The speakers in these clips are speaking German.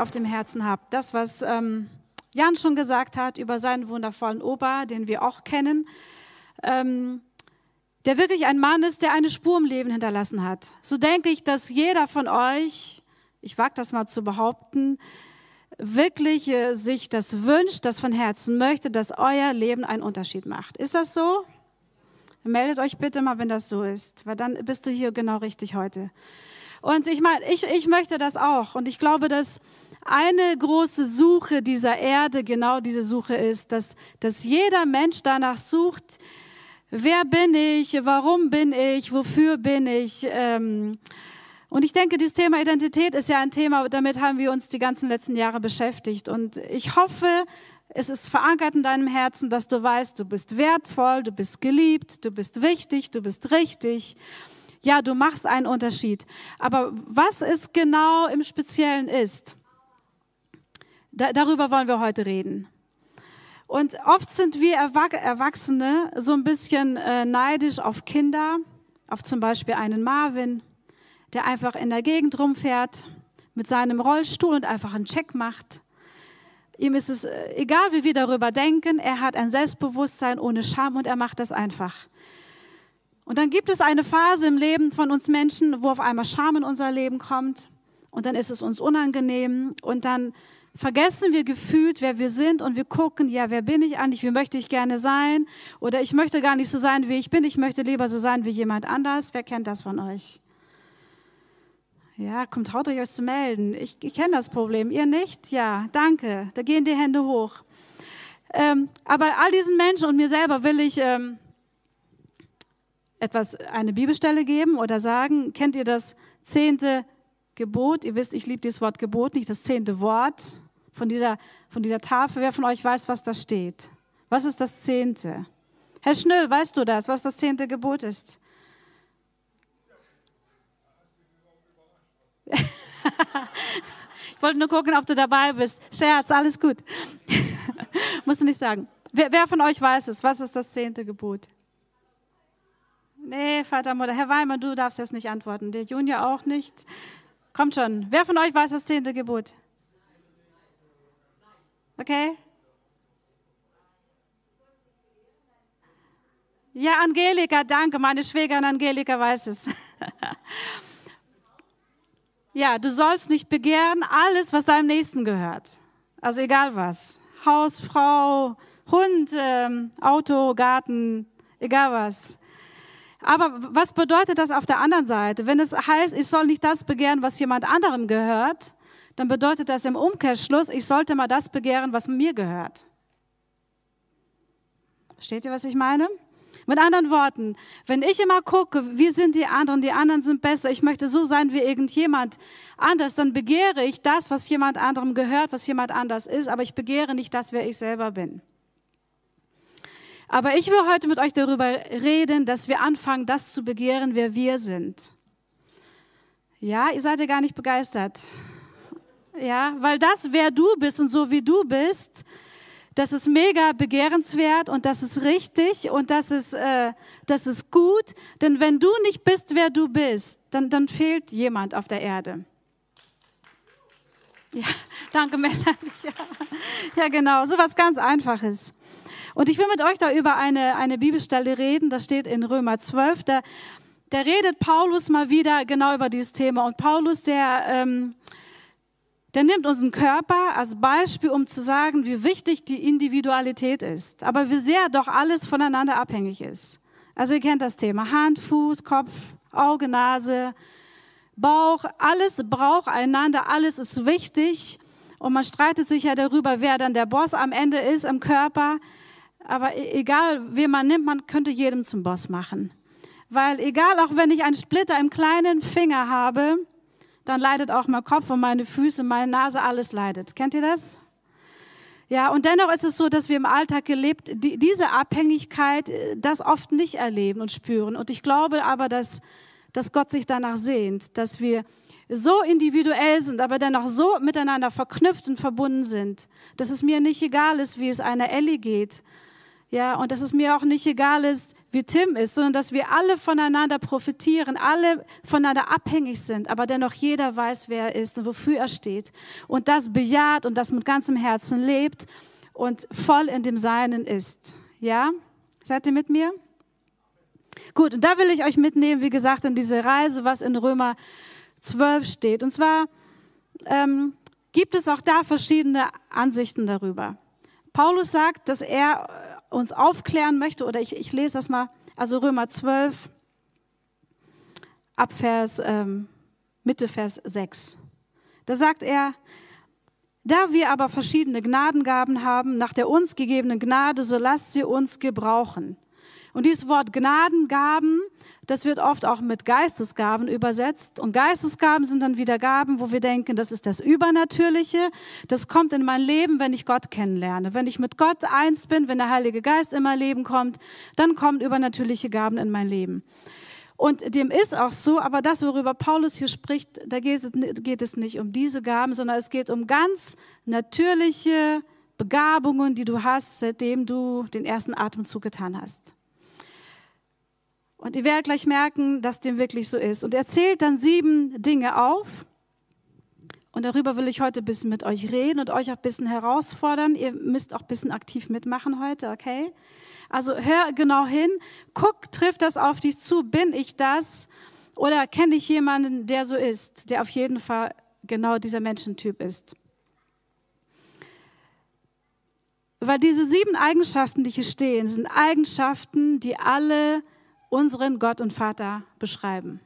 Auf dem Herzen habe. Das, was ähm, Jan schon gesagt hat über seinen wundervollen Opa, den wir auch kennen, ähm, der wirklich ein Mann ist, der eine Spur im Leben hinterlassen hat. So denke ich, dass jeder von euch, ich wage das mal zu behaupten, wirklich äh, sich das wünscht, das von Herzen möchte, dass euer Leben einen Unterschied macht. Ist das so? Meldet euch bitte mal, wenn das so ist, weil dann bist du hier genau richtig heute. Und ich meine, ich, ich möchte das auch. Und ich glaube, dass eine große Suche dieser Erde genau diese Suche ist, dass, dass jeder Mensch danach sucht, wer bin ich, warum bin ich, wofür bin ich. Ähm, und ich denke, dieses Thema Identität ist ja ein Thema, damit haben wir uns die ganzen letzten Jahre beschäftigt. Und ich hoffe, es ist verankert in deinem Herzen, dass du weißt, du bist wertvoll, du bist geliebt, du bist wichtig, du bist richtig ja, du machst einen Unterschied. Aber was es genau im Speziellen ist, da, darüber wollen wir heute reden. Und oft sind wir Erwachsene so ein bisschen äh, neidisch auf Kinder, auf zum Beispiel einen Marvin, der einfach in der Gegend rumfährt mit seinem Rollstuhl und einfach einen Check macht. Ihm ist es äh, egal, wie wir darüber denken, er hat ein Selbstbewusstsein ohne Scham und er macht das einfach. Und dann gibt es eine Phase im Leben von uns Menschen, wo auf einmal Scham in unser Leben kommt und dann ist es uns unangenehm und dann vergessen wir gefühlt, wer wir sind und wir gucken, ja, wer bin ich eigentlich, wie möchte ich gerne sein oder ich möchte gar nicht so sein, wie ich bin, ich möchte lieber so sein wie jemand anders. Wer kennt das von euch? Ja, kommt, traut euch euch zu melden. Ich, ich kenne das Problem. Ihr nicht? Ja, danke. Da gehen die Hände hoch. Ähm, aber all diesen Menschen und mir selber will ich ähm, etwas, eine Bibelstelle geben oder sagen, kennt ihr das zehnte Gebot? Ihr wisst, ich liebe dieses Wort Gebot, nicht das zehnte Wort von dieser, von dieser Tafel. Wer von euch weiß, was da steht? Was ist das zehnte? Herr Schnöll, weißt du das, was das zehnte Gebot ist? ich wollte nur gucken, ob du dabei bist. Scherz, alles gut. Musst du nicht sagen. Wer, wer von euch weiß es? Was ist das zehnte Gebot? Nee, Vater, Mutter. Herr Weimann, du darfst jetzt nicht antworten. Der Junior auch nicht. Kommt schon. Wer von euch weiß das zehnte Gebot? Okay? Ja, Angelika, danke. Meine Schwägerin Angelika weiß es. ja, du sollst nicht begehren alles, was deinem Nächsten gehört. Also egal was. Haus, Frau, Hund, ähm, Auto, Garten, egal was. Aber was bedeutet das auf der anderen Seite? Wenn es heißt, ich soll nicht das begehren, was jemand anderem gehört, dann bedeutet das im Umkehrschluss, ich sollte mal das begehren, was mir gehört. Versteht ihr, was ich meine? Mit anderen Worten, wenn ich immer gucke, wie sind die anderen, die anderen sind besser, ich möchte so sein wie irgendjemand anders, dann begehre ich das, was jemand anderem gehört, was jemand anders ist, aber ich begehre nicht das, wer ich selber bin. Aber ich will heute mit euch darüber reden, dass wir anfangen, das zu begehren, wer wir sind. Ja, ihr seid ja gar nicht begeistert. Ja, weil das, wer du bist und so wie du bist, das ist mega begehrenswert und das ist richtig und das ist, äh, das ist gut. Denn wenn du nicht bist, wer du bist, dann, dann fehlt jemand auf der Erde. Ja, danke, Melanie. Ja, ja genau, so was ganz Einfaches. Und ich will mit euch da über eine, eine Bibelstelle reden, das steht in Römer 12. Da, da redet Paulus mal wieder genau über dieses Thema. Und Paulus, der, ähm, der nimmt unseren Körper als Beispiel, um zu sagen, wie wichtig die Individualität ist. Aber wie sehr doch alles voneinander abhängig ist. Also ihr kennt das Thema. Hand, Fuß, Kopf, Auge, Nase, Bauch, alles braucht einander, alles ist wichtig. Und man streitet sich ja darüber, wer dann der Boss am Ende ist im Körper. Aber e-, egal, wen man nimmt, man könnte jedem zum Boss machen. Weil egal, auch wenn ich einen Splitter im kleinen Finger habe, dann leidet auch mein Kopf und meine Füße, meine Nase, alles leidet. Kennt ihr das? Ja, und dennoch ist es so, dass wir im Alltag gelebt, die, diese Abhängigkeit, äh, das oft nicht erleben und spüren. Und ich glaube aber, dass, dass Gott sich danach sehnt, dass wir so individuell sind, aber dennoch so miteinander verknüpft und verbunden sind, dass es mir nicht egal ist, wie es einer Ellie geht. Ja, und dass es mir auch nicht egal ist, wie Tim ist, sondern dass wir alle voneinander profitieren, alle voneinander abhängig sind, aber dennoch jeder weiß, wer er ist und wofür er steht. Und das bejaht und das mit ganzem Herzen lebt und voll in dem Seinen ist. Ja? Seid ihr mit mir? Gut, und da will ich euch mitnehmen, wie gesagt, in diese Reise, was in Römer 12 steht. Und zwar ähm, gibt es auch da verschiedene Ansichten darüber. Paulus sagt, dass er uns aufklären möchte, oder ich, ich lese das mal, also Römer 12, ab Vers, ähm, Mitte Vers 6. Da sagt er, da wir aber verschiedene Gnadengaben haben, nach der uns gegebenen Gnade, so lasst sie uns gebrauchen. Und dieses Wort Gnadengaben das wird oft auch mit Geistesgaben übersetzt. Und Geistesgaben sind dann wieder Gaben, wo wir denken, das ist das Übernatürliche. Das kommt in mein Leben, wenn ich Gott kennenlerne. Wenn ich mit Gott eins bin, wenn der Heilige Geist in mein Leben kommt, dann kommen übernatürliche Gaben in mein Leben. Und dem ist auch so, aber das, worüber Paulus hier spricht, da geht es nicht um diese Gaben, sondern es geht um ganz natürliche Begabungen, die du hast, seitdem du den ersten Atemzug getan hast. Und ihr werdet gleich merken, dass dem wirklich so ist. Und er zählt dann sieben Dinge auf. Und darüber will ich heute ein bisschen mit euch reden und euch auch ein bisschen herausfordern. Ihr müsst auch ein bisschen aktiv mitmachen heute, okay? Also hör genau hin, guck, trifft das auf dich zu, bin ich das? Oder kenne ich jemanden, der so ist, der auf jeden Fall genau dieser Menschentyp ist? Weil diese sieben Eigenschaften, die hier stehen, sind Eigenschaften, die alle unseren Gott und Vater beschreiben.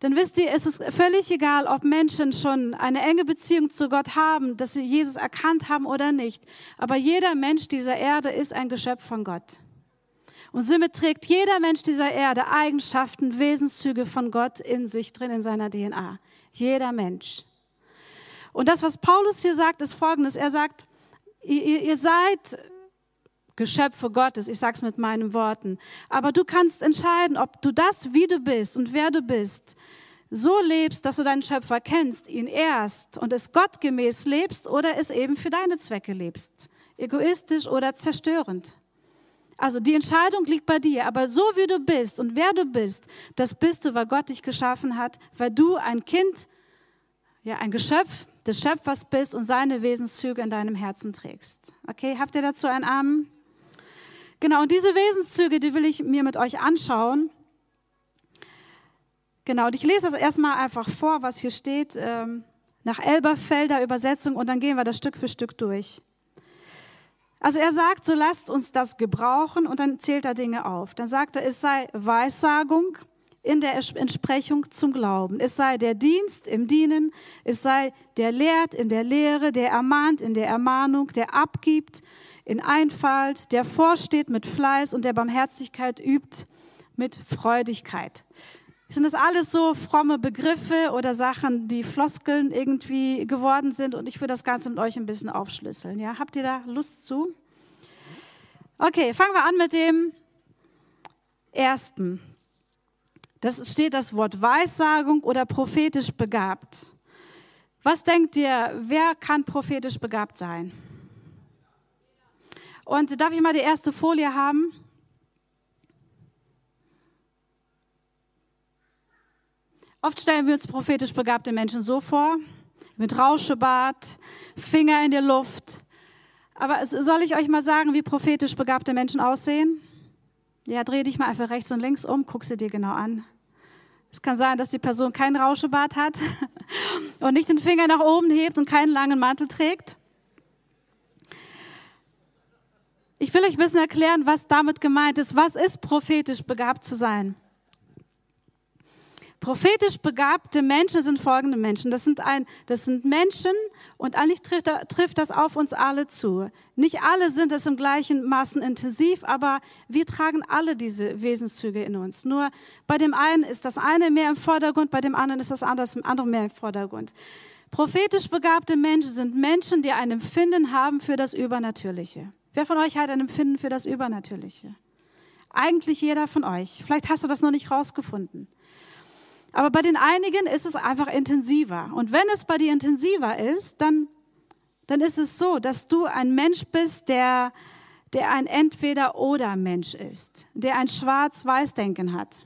Dann wisst ihr, es ist völlig egal, ob Menschen schon eine enge Beziehung zu Gott haben, dass sie Jesus erkannt haben oder nicht. Aber jeder Mensch dieser Erde ist ein Geschöpf von Gott. Und somit trägt jeder Mensch dieser Erde Eigenschaften, Wesenszüge von Gott in sich drin, in seiner DNA. Jeder Mensch. Und das, was Paulus hier sagt, ist folgendes. Er sagt, ihr, ihr seid Geschöpfe Gottes. Ich sage es mit meinen Worten. Aber du kannst entscheiden, ob du das, wie du bist und wer du bist, so lebst, dass du deinen Schöpfer kennst, ihn erst und es gottgemäß lebst oder es eben für deine Zwecke lebst. Egoistisch oder zerstörend. Also die Entscheidung liegt bei dir, aber so wie du bist und wer du bist, das bist du, weil Gott dich geschaffen hat, weil du ein Kind, ja, ein Geschöpf des Schöpfers bist und seine Wesenszüge in deinem Herzen trägst. Okay, habt ihr dazu einen Amen? Genau, und diese Wesenszüge, die will ich mir mit euch anschauen. Genau, und ich lese das erstmal einfach vor, was hier steht, ähm, nach Elberfelder Übersetzung, und dann gehen wir das Stück für Stück durch. Also er sagt, so lasst uns das gebrauchen, und dann zählt er Dinge auf. Dann sagt er, es sei Weissagung in der Entsprechung zum Glauben. Es sei der Dienst im Dienen, es sei der lehrt in der Lehre, der ermahnt in der Ermahnung, der abgibt in Einfalt, der vorsteht mit Fleiß und der Barmherzigkeit übt mit Freudigkeit. Sind das alles so fromme Begriffe oder Sachen, die Floskeln irgendwie geworden sind? Und ich will das Ganze mit euch ein bisschen aufschlüsseln. Ja? Habt ihr da Lust zu? Okay, fangen wir an mit dem ersten. Das steht das Wort Weissagung oder prophetisch begabt. Was denkt ihr, wer kann prophetisch begabt sein? Und darf ich mal die erste Folie haben? Oft stellen wir uns prophetisch begabte Menschen so vor, mit Rauschebart, Finger in der Luft. Aber soll ich euch mal sagen, wie prophetisch begabte Menschen aussehen? Ja, dreh dich mal einfach rechts und links um, guck sie dir genau an. Es kann sein, dass die Person keinen Rauschebart hat und nicht den Finger nach oben hebt und keinen langen Mantel trägt. Ich will euch ein bisschen erklären, was damit gemeint ist. Was ist prophetisch begabt zu sein? Prophetisch begabte Menschen sind folgende Menschen. Das sind, ein, das sind Menschen und eigentlich trifft, trifft das auf uns alle zu. Nicht alle sind es im gleichen Maßen intensiv, aber wir tragen alle diese Wesenszüge in uns. Nur bei dem einen ist das eine mehr im Vordergrund, bei dem anderen ist das andere mehr im Vordergrund. Prophetisch begabte Menschen sind Menschen, die ein Empfinden haben für das Übernatürliche. Wer von euch hat ein Empfinden für das Übernatürliche? Eigentlich jeder von euch. Vielleicht hast du das noch nicht rausgefunden. Aber bei den einigen ist es einfach intensiver. Und wenn es bei dir intensiver ist, dann, dann ist es so, dass du ein Mensch bist, der, der ein Entweder-Oder-Mensch ist, der ein Schwarz-Weiß-Denken hat.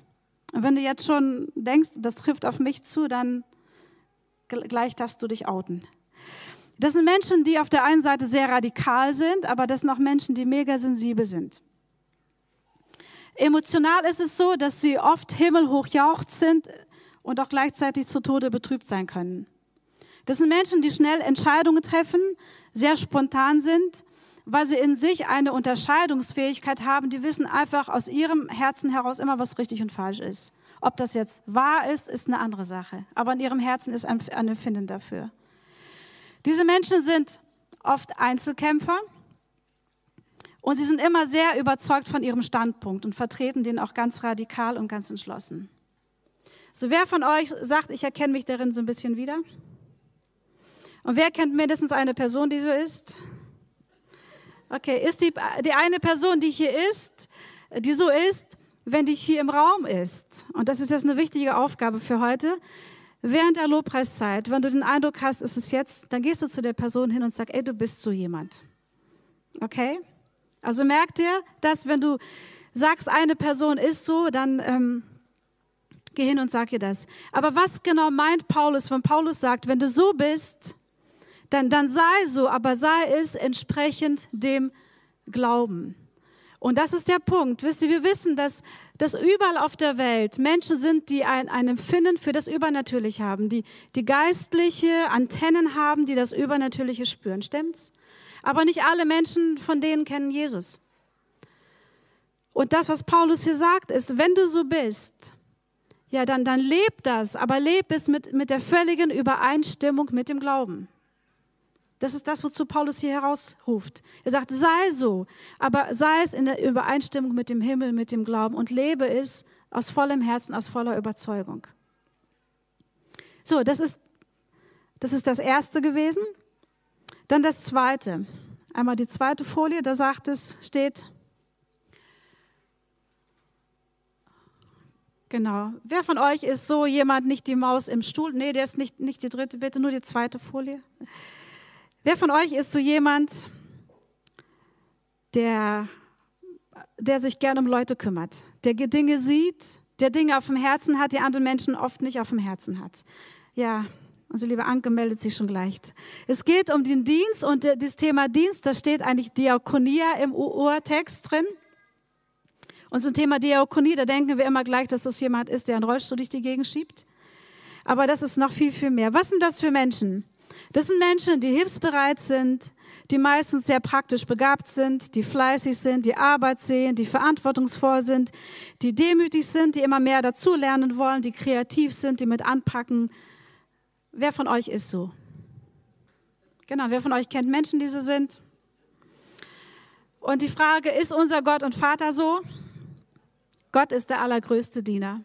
Und wenn du jetzt schon denkst, das trifft auf mich zu, dann gleich darfst du dich outen. Das sind Menschen, die auf der einen Seite sehr radikal sind, aber das sind auch Menschen, die mega sensibel sind. Emotional ist es so, dass sie oft himmelhoch jaucht sind, und auch gleichzeitig zu Tode betrübt sein können. Das sind Menschen, die schnell Entscheidungen treffen, sehr spontan sind, weil sie in sich eine Unterscheidungsfähigkeit haben. Die wissen einfach aus ihrem Herzen heraus immer, was richtig und falsch ist. Ob das jetzt wahr ist, ist eine andere Sache. Aber in ihrem Herzen ist ein, Empfinden dafür. Diese Menschen sind oft Einzelkämpfer und sie sind immer sehr überzeugt von ihrem Standpunkt und vertreten den auch ganz radikal und ganz entschlossen. So, wer von euch sagt, ich erkenne mich darin so ein bisschen wieder? Und wer kennt mindestens eine Person, die so ist? Okay, ist die, die eine Person, die hier ist, die so ist, wenn die hier im Raum ist? Und das ist jetzt eine wichtige Aufgabe für heute. Während der Lobpreiszeit, wenn du den Eindruck hast, ist es jetzt, dann gehst du zu der Person hin und sagst, ey, du bist so jemand. Okay? Also merk dir, dass wenn du sagst, eine Person ist so, dann ähm, Geh hin und sag ihr das. Aber was genau meint Paulus, wenn Paulus sagt, wenn du so bist, dann, dann sei so, aber sei es entsprechend dem Glauben. Und das ist der Punkt. Wisst ihr, wir wissen, dass, dass überall auf der Welt Menschen sind, die ein, ein Empfinden für das Übernatürliche haben, die, die geistliche Antennen haben, die das Übernatürliche spüren. Stimmt's? Aber nicht alle Menschen von denen kennen Jesus. Und das, was Paulus hier sagt, ist, wenn du so bist, ja, dann, dann leb das, aber leb es mit, mit der völligen Übereinstimmung mit dem Glauben. Das ist das, wozu Paulus hier herausruft. Er sagt, sei so, aber sei es in der Übereinstimmung mit dem Himmel, mit dem Glauben und lebe es aus vollem Herzen, aus voller Überzeugung. So, das ist das, ist das erste gewesen. Dann das zweite. Einmal die zweite Folie, da sagt es, steht, Genau. Wer von euch ist so jemand, nicht die Maus im Stuhl? Nee, der ist nicht, nicht die dritte, bitte nur die zweite Folie. Wer von euch ist so jemand, der, der sich gerne um Leute kümmert, der Dinge sieht, der Dinge auf dem Herzen hat, die andere Menschen oft nicht auf dem Herzen hat? Ja, unsere liebe Anke meldet sich schon gleich. Es geht um den Dienst und das Thema Dienst, da steht eigentlich Diakonia im Urtext drin. Und zum Thema Diakonie, da denken wir immer gleich, dass das jemand ist, der einen Rollstuhl durch die Gegend schiebt. Aber das ist noch viel, viel mehr. Was sind das für Menschen? Das sind Menschen, die hilfsbereit sind, die meistens sehr praktisch begabt sind, die fleißig sind, die Arbeit sehen, die verantwortungsvoll sind, die demütig sind, die immer mehr dazulernen wollen, die kreativ sind, die mit anpacken. Wer von euch ist so? Genau, wer von euch kennt Menschen, die so sind? Und die Frage, ist unser Gott und Vater so? Gott ist der allergrößte Diener.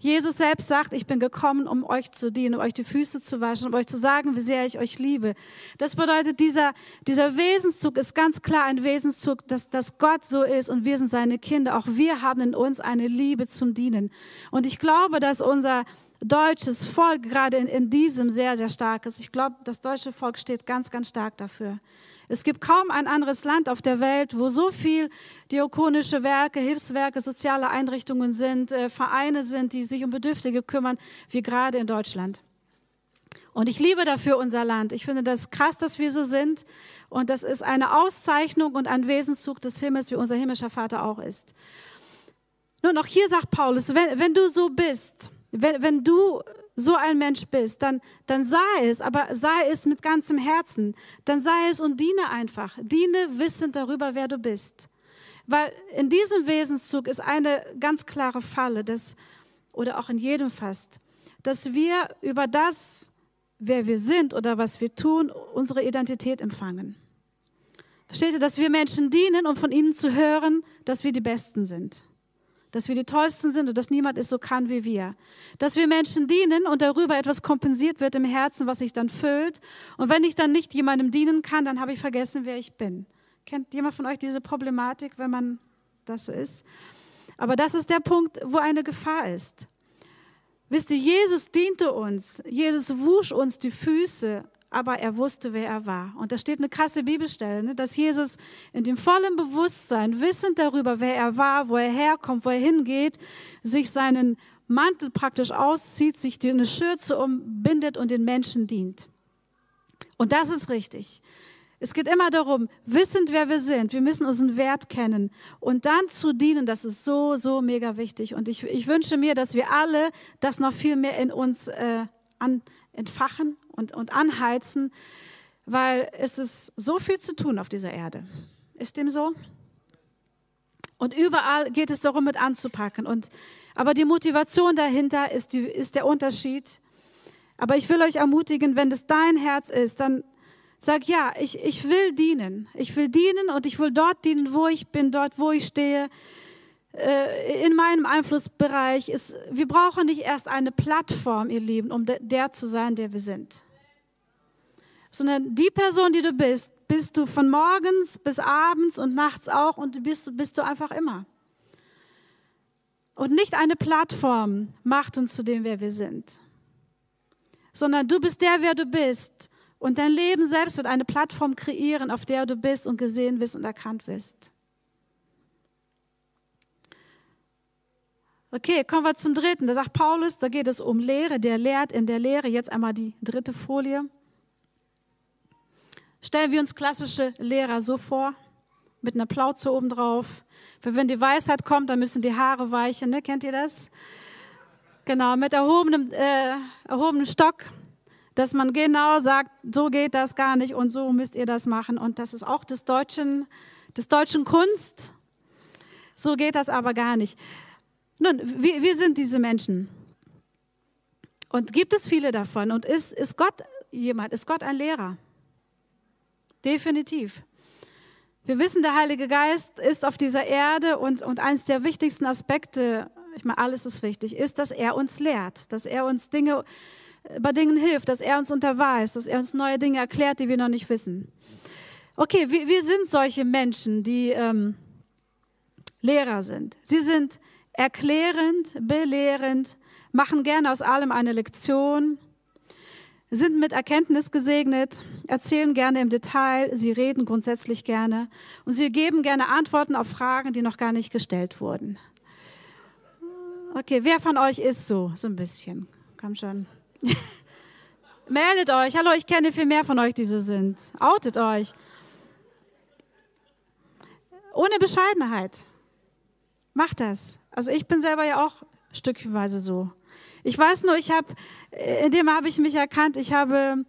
Jesus selbst sagt, ich bin gekommen, um euch zu dienen, um euch die Füße zu waschen, um euch zu sagen, wie sehr ich euch liebe. Das bedeutet, dieser, dieser Wesenszug ist ganz klar ein Wesenszug, dass, dass Gott so ist und wir sind seine Kinder. Auch wir haben in uns eine Liebe zum Dienen. Und ich glaube, dass unser deutsches Volk gerade in, in diesem sehr, sehr stark ist. Ich glaube, das deutsche Volk steht ganz, ganz stark dafür. Es gibt kaum ein anderes Land auf der Welt, wo so viel diakonische Werke, Hilfswerke, soziale Einrichtungen sind, äh, Vereine sind, die sich um Bedürftige kümmern, wie gerade in Deutschland. Und ich liebe dafür unser Land. Ich finde das krass, dass wir so sind. Und das ist eine Auszeichnung und ein Wesenszug des Himmels, wie unser himmlischer Vater auch ist. Nun, auch hier sagt Paulus, wenn, wenn du so bist, wenn, wenn du so ein Mensch bist, dann, dann sei es, aber sei es mit ganzem Herzen. Dann sei es und diene einfach. Diene wissend darüber, wer du bist. Weil in diesem Wesenszug ist eine ganz klare Falle, dass, oder auch in jedem Fast, dass wir über das, wer wir sind oder was wir tun, unsere Identität empfangen. Versteht ihr, dass wir Menschen dienen, um von ihnen zu hören, dass wir die Besten sind? Dass wir die Tollsten sind und dass niemand es so kann wie wir. Dass wir Menschen dienen und darüber etwas kompensiert wird im Herzen, was sich dann füllt. Und wenn ich dann nicht jemandem dienen kann, dann habe ich vergessen, wer ich bin. Kennt jemand von euch diese Problematik, wenn man das so ist? Aber das ist der Punkt, wo eine Gefahr ist. Wisst ihr, Jesus diente uns. Jesus wusch uns die Füße, aber er wusste, wer er war. Und da steht eine krasse Bibelstelle, ne, dass Jesus in dem vollen Bewusstsein, wissend darüber, wer er war, wo er herkommt, wo er hingeht, sich seinen Mantel praktisch auszieht, sich eine Schürze umbindet und den Menschen dient. Und das ist richtig. Es geht immer darum, wissend, wer wir sind, wir müssen unseren Wert kennen und dann zu dienen, das ist so, so mega wichtig. Und ich, ich wünsche mir, dass wir alle das noch viel mehr in uns äh, an, entfachen und, und anheizen, weil es ist so viel zu tun auf dieser Erde. Ist dem so? Und überall geht es darum, mit anzupacken. Und, aber die Motivation dahinter ist, die, ist der Unterschied. Aber ich will euch ermutigen, wenn das dein Herz ist, dann Sag ja, ich, ich will dienen. Ich will dienen und ich will dort dienen, wo ich bin, dort, wo ich stehe, äh, in meinem Einflussbereich. Ist, wir brauchen nicht erst eine Plattform, ihr Lieben, um der zu sein, der wir sind. Sondern die Person, die du bist, bist du von morgens bis abends und nachts auch und bist, bist du einfach immer. Und nicht eine Plattform macht uns zu dem, wer wir sind, sondern du bist der, wer du bist und dein Leben selbst wird eine Plattform kreieren, auf der du bist und gesehen wirst und erkannt wirst. Okay, kommen wir zum dritten. Da sagt Paulus, da geht es um Lehre, der lehrt in der Lehre. Jetzt einmal die dritte Folie. Stellen wir uns klassische Lehrer so vor, mit einer Plauze obendrauf. Wenn die Weisheit kommt, dann müssen die Haare weichen, ne? kennt ihr das? Genau, mit erhobenem, äh, erhobenem Stock dass man genau sagt, so geht das gar nicht und so müsst ihr das machen. Und das ist auch des deutschen, des deutschen Kunst. So geht das aber gar nicht. Nun, wir, wir sind diese Menschen. Und gibt es viele davon? Und ist, ist Gott jemand? Ist Gott ein Lehrer? Definitiv. Wir wissen, der Heilige Geist ist auf dieser Erde und, und eines der wichtigsten Aspekte, ich meine, alles ist wichtig, ist, dass er uns lehrt, dass er uns Dinge bei Dingen hilft, dass er uns unterweist, dass er uns neue Dinge erklärt, die wir noch nicht wissen. Okay, wir, wir sind solche Menschen, die ähm, Lehrer sind. Sie sind erklärend, belehrend, machen gerne aus allem eine Lektion, sind mit Erkenntnis gesegnet, erzählen gerne im Detail, sie reden grundsätzlich gerne und sie geben gerne Antworten auf Fragen, die noch gar nicht gestellt wurden. Okay, wer von euch ist so? So ein bisschen. Komm schon. Meldet euch. Hallo, ich kenne viel mehr von euch, die so sind. Outet euch. Ohne Bescheidenheit. Macht das. Also ich bin selber ja auch stückweise so. Ich weiß nur, ich habe, in dem habe ich mich erkannt, ich habe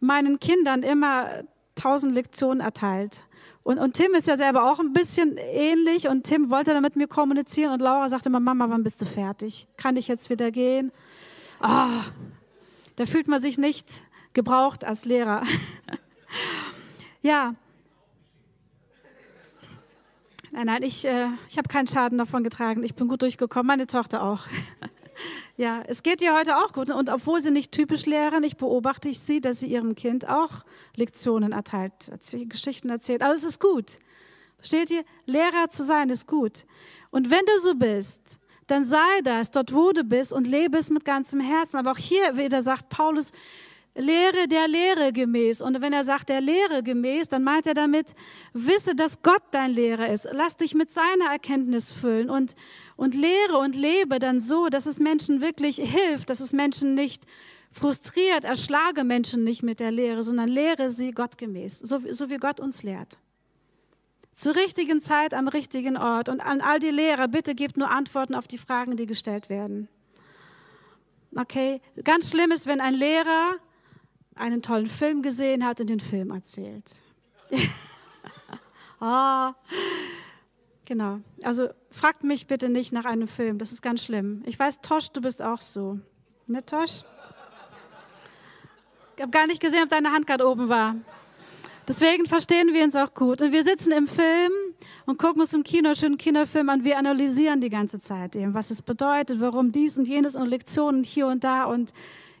meinen Kindern immer tausend Lektionen erteilt. Und, und Tim ist ja selber auch ein bisschen ähnlich und Tim wollte dann mit mir kommunizieren und Laura sagte immer, Mama, wann bist du fertig? Kann ich jetzt wieder gehen? Ah, da fühlt man sich nicht gebraucht als Lehrer. ja. Nein, nein, ich, äh, ich habe keinen Schaden davon getragen. Ich bin gut durchgekommen, meine Tochter auch. ja, es geht ihr heute auch gut. Und obwohl sie nicht typisch lehren, ich beobachte ich sie, dass sie ihrem Kind auch Lektionen erteilt, Geschichten erzählt. Aber es ist gut. Versteht ihr? Lehrer zu sein ist gut. Und wenn du so bist, dann sei das dort, wo du bist und lebe es mit ganzem Herzen. Aber auch hier wieder sagt Paulus, Lehre der Lehre gemäß. Und wenn er sagt der Lehre gemäß, dann meint er damit, wisse, dass Gott dein Lehrer ist. Lass dich mit seiner Erkenntnis füllen und, und lehre und lebe dann so, dass es Menschen wirklich hilft, dass es Menschen nicht frustriert, erschlage Menschen nicht mit der Lehre, sondern lehre sie gottgemäß, so, so wie Gott uns lehrt. Zur richtigen Zeit am richtigen Ort. Und an all die Lehrer, bitte gebt nur Antworten auf die Fragen, die gestellt werden. Okay? Ganz schlimm ist, wenn ein Lehrer einen tollen Film gesehen hat und den Film erzählt. oh. Genau. Also fragt mich bitte nicht nach einem Film. Das ist ganz schlimm. Ich weiß, Tosch, du bist auch so. Ne, Tosch? Ich habe gar nicht gesehen, ob deine Hand gerade oben war. Deswegen verstehen wir uns auch gut. Und wir sitzen im Film und gucken uns im Kino schönen Kinofilm an. Wir analysieren die ganze Zeit eben, was es bedeutet, warum dies und jenes und Lektionen hier und da. Und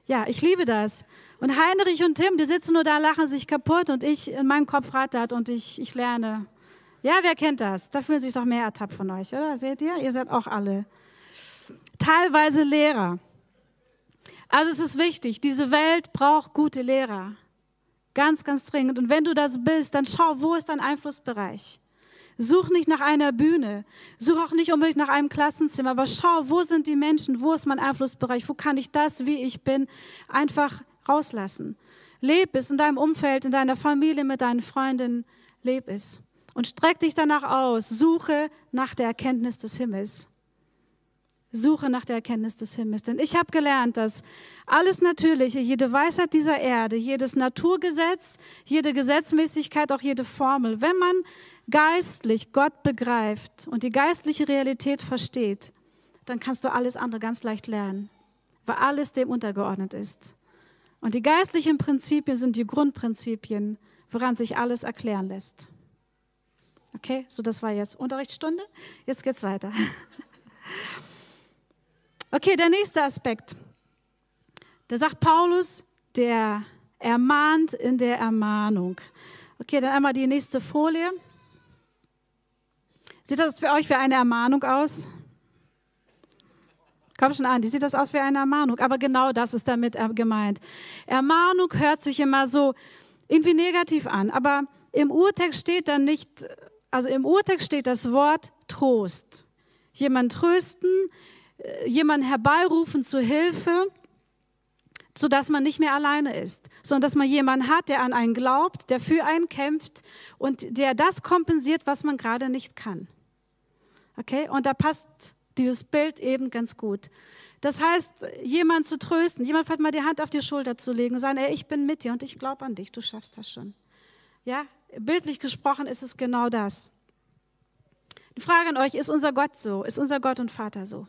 ja, ich liebe das. Und Heinrich und Tim, die sitzen nur da, lachen sich kaputt und ich in meinem Kopf rattert und ich, ich lerne. Ja, wer kennt das? Da fühlen sich doch mehr ertappt von euch, oder? Seht ihr? Ihr seid auch alle. Teilweise Lehrer. Also es ist wichtig, diese Welt braucht gute Lehrer. Ganz, ganz dringend. Und wenn du das bist, dann schau, wo ist dein Einflussbereich? Such nicht nach einer Bühne, such auch nicht unbedingt nach einem Klassenzimmer, aber schau, wo sind die Menschen, wo ist mein Einflussbereich, wo kann ich das, wie ich bin, einfach rauslassen. Leb es in deinem Umfeld, in deiner Familie, mit deinen Freunden, leb es. Und streck dich danach aus, suche nach der Erkenntnis des Himmels. Suche nach der Erkenntnis des Himmels. Denn ich habe gelernt, dass alles Natürliche, jede Weisheit dieser Erde, jedes Naturgesetz, jede Gesetzmäßigkeit, auch jede Formel, wenn man geistlich Gott begreift und die geistliche Realität versteht, dann kannst du alles andere ganz leicht lernen, weil alles dem untergeordnet ist. Und die geistlichen Prinzipien sind die Grundprinzipien, woran sich alles erklären lässt. Okay, so das war jetzt Unterrichtsstunde. Jetzt geht's weiter. Okay, der nächste Aspekt. Da sagt Paulus, der ermahnt in der Ermahnung. Okay, dann einmal die nächste Folie. Sieht das für euch wie eine Ermahnung aus? Komm schon an, die sieht das aus wie eine Ermahnung. Aber genau das ist damit gemeint. Ermahnung hört sich immer so irgendwie negativ an. Aber im Urtext steht dann nicht, also im Urtext steht das Wort Trost. Jemand trösten, äh, jemanden herbeirufen zur Hilfe, sodass man nicht mehr alleine ist, sondern dass man jemanden hat, der an einen glaubt, der für einen kämpft und der das kompensiert, was man gerade nicht kann. Okay? Und da passt dieses Bild eben ganz gut. Das heißt, jemanden zu trösten, jemand vielleicht mal die Hand auf die Schulter zu legen und sagen, ey, ich bin mit dir und ich glaube an dich, du schaffst das schon. Ja, bildlich gesprochen ist es genau das. Die Frage an euch, ist unser Gott so? Ist unser Gott und Vater so?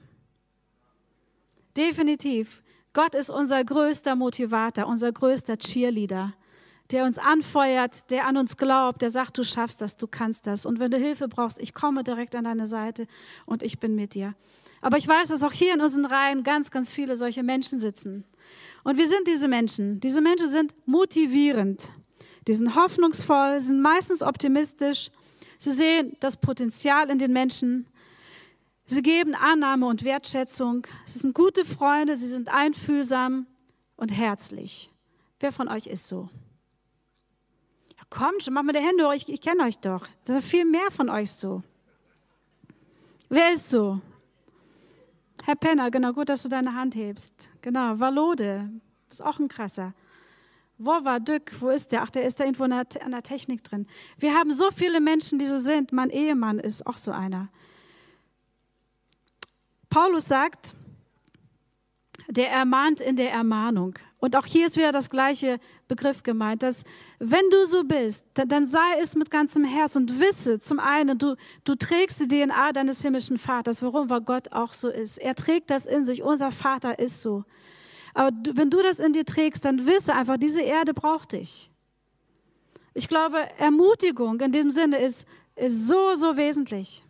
Definitiv. Gott ist unser größter Motivator, unser größter Cheerleader, der uns anfeuert, der an uns glaubt, der sagt, du schaffst das, du kannst das. Und wenn du Hilfe brauchst, ich komme direkt an deine Seite und ich bin mit dir. Aber ich weiß, dass auch hier in unseren Reihen ganz, ganz viele solche Menschen sitzen. Und wir sind diese Menschen. Diese Menschen sind motivierend. Die sind hoffnungsvoll, sind meistens optimistisch. Sie sehen das Potenzial in den Menschen. Sie geben Annahme und Wertschätzung. Sie sind gute Freunde, sie sind einfühlsam und herzlich. Wer von euch ist so? Ja, komm schon, mach mal die Hände hoch, ich, ich kenne euch doch. Da sind viel mehr von euch so. Wer ist so? Herr Penner, genau, gut, dass du deine Hand hebst. Genau, Valode, ist auch ein krasser. Wova Dück, wo ist der? Ach, der ist da irgendwo an der Technik drin. Wir haben so viele Menschen, die so sind. Mein Ehemann ist auch so einer. Paulus sagt, der ermahnt in der Ermahnung. Und auch hier ist wieder das gleiche Begriff gemeint, dass wenn du so bist, dann, dann sei es mit ganzem Herz und wisse zum einen, du, du trägst die DNA deines himmlischen Vaters, warum? Weil Gott auch so ist. Er trägt das in sich, unser Vater ist so. Aber du, wenn du das in dir trägst, dann wisse einfach, diese Erde braucht dich. Ich glaube, Ermutigung in dem Sinne ist, ist so, so wesentlich,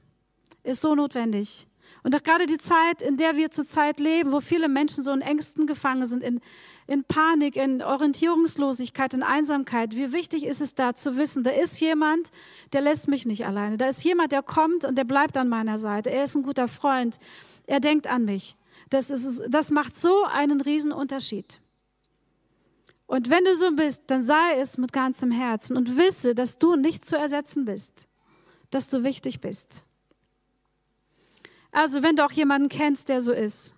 ist so notwendig. Und auch gerade die Zeit, in der wir zurzeit leben, wo viele Menschen so in Ängsten gefangen sind, in, in Panik, in Orientierungslosigkeit, in Einsamkeit, wie wichtig ist es da zu wissen, da ist jemand, der lässt mich nicht alleine. Da ist jemand, der kommt und der bleibt an meiner Seite. Er ist ein guter Freund. Er denkt an mich. Das, ist, das macht so einen Unterschied. Und wenn du so bist, dann sei es mit ganzem Herzen und wisse, dass du nicht zu ersetzen bist, dass du wichtig bist. Also wenn du auch jemanden kennst, der so ist,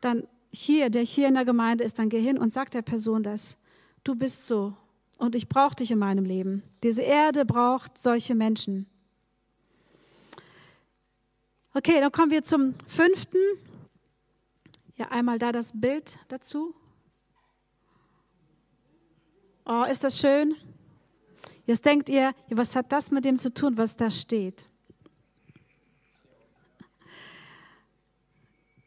dann hier, der hier in der Gemeinde ist, dann geh hin und sag der Person das. Du bist so und ich brauche dich in meinem Leben. Diese Erde braucht solche Menschen. Okay, dann kommen wir zum fünften. Ja, einmal da das Bild dazu. Oh, ist das schön? Jetzt denkt ihr, was hat das mit dem zu tun, was da steht?